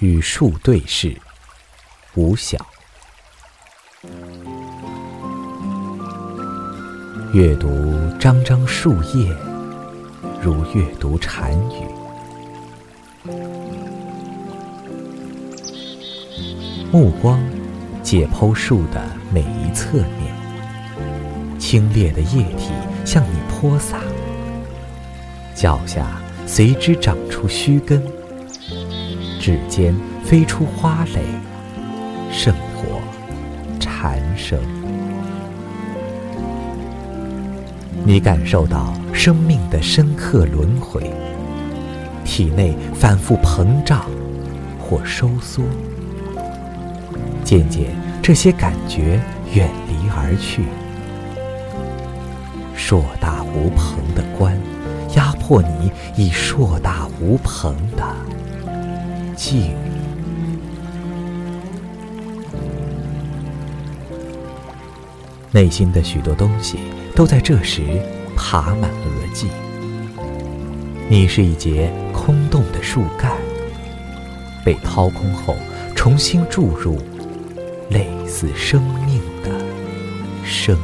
与树对视，无晓。阅读张张树叶，如阅读禅语。目光解剖树的每一侧面，清冽的液体向你泼洒，脚下随之长出须根。指尖飞出花蕾，圣火缠生。你感受到生命的深刻轮回，体内反复膨胀或收缩，渐渐这些感觉远离而去。硕大无朋的观，压迫你以硕大无朋的。静。内心的许多东西都在这时爬满额际。你是一节空洞的树干，被掏空后重新注入类似生命的生。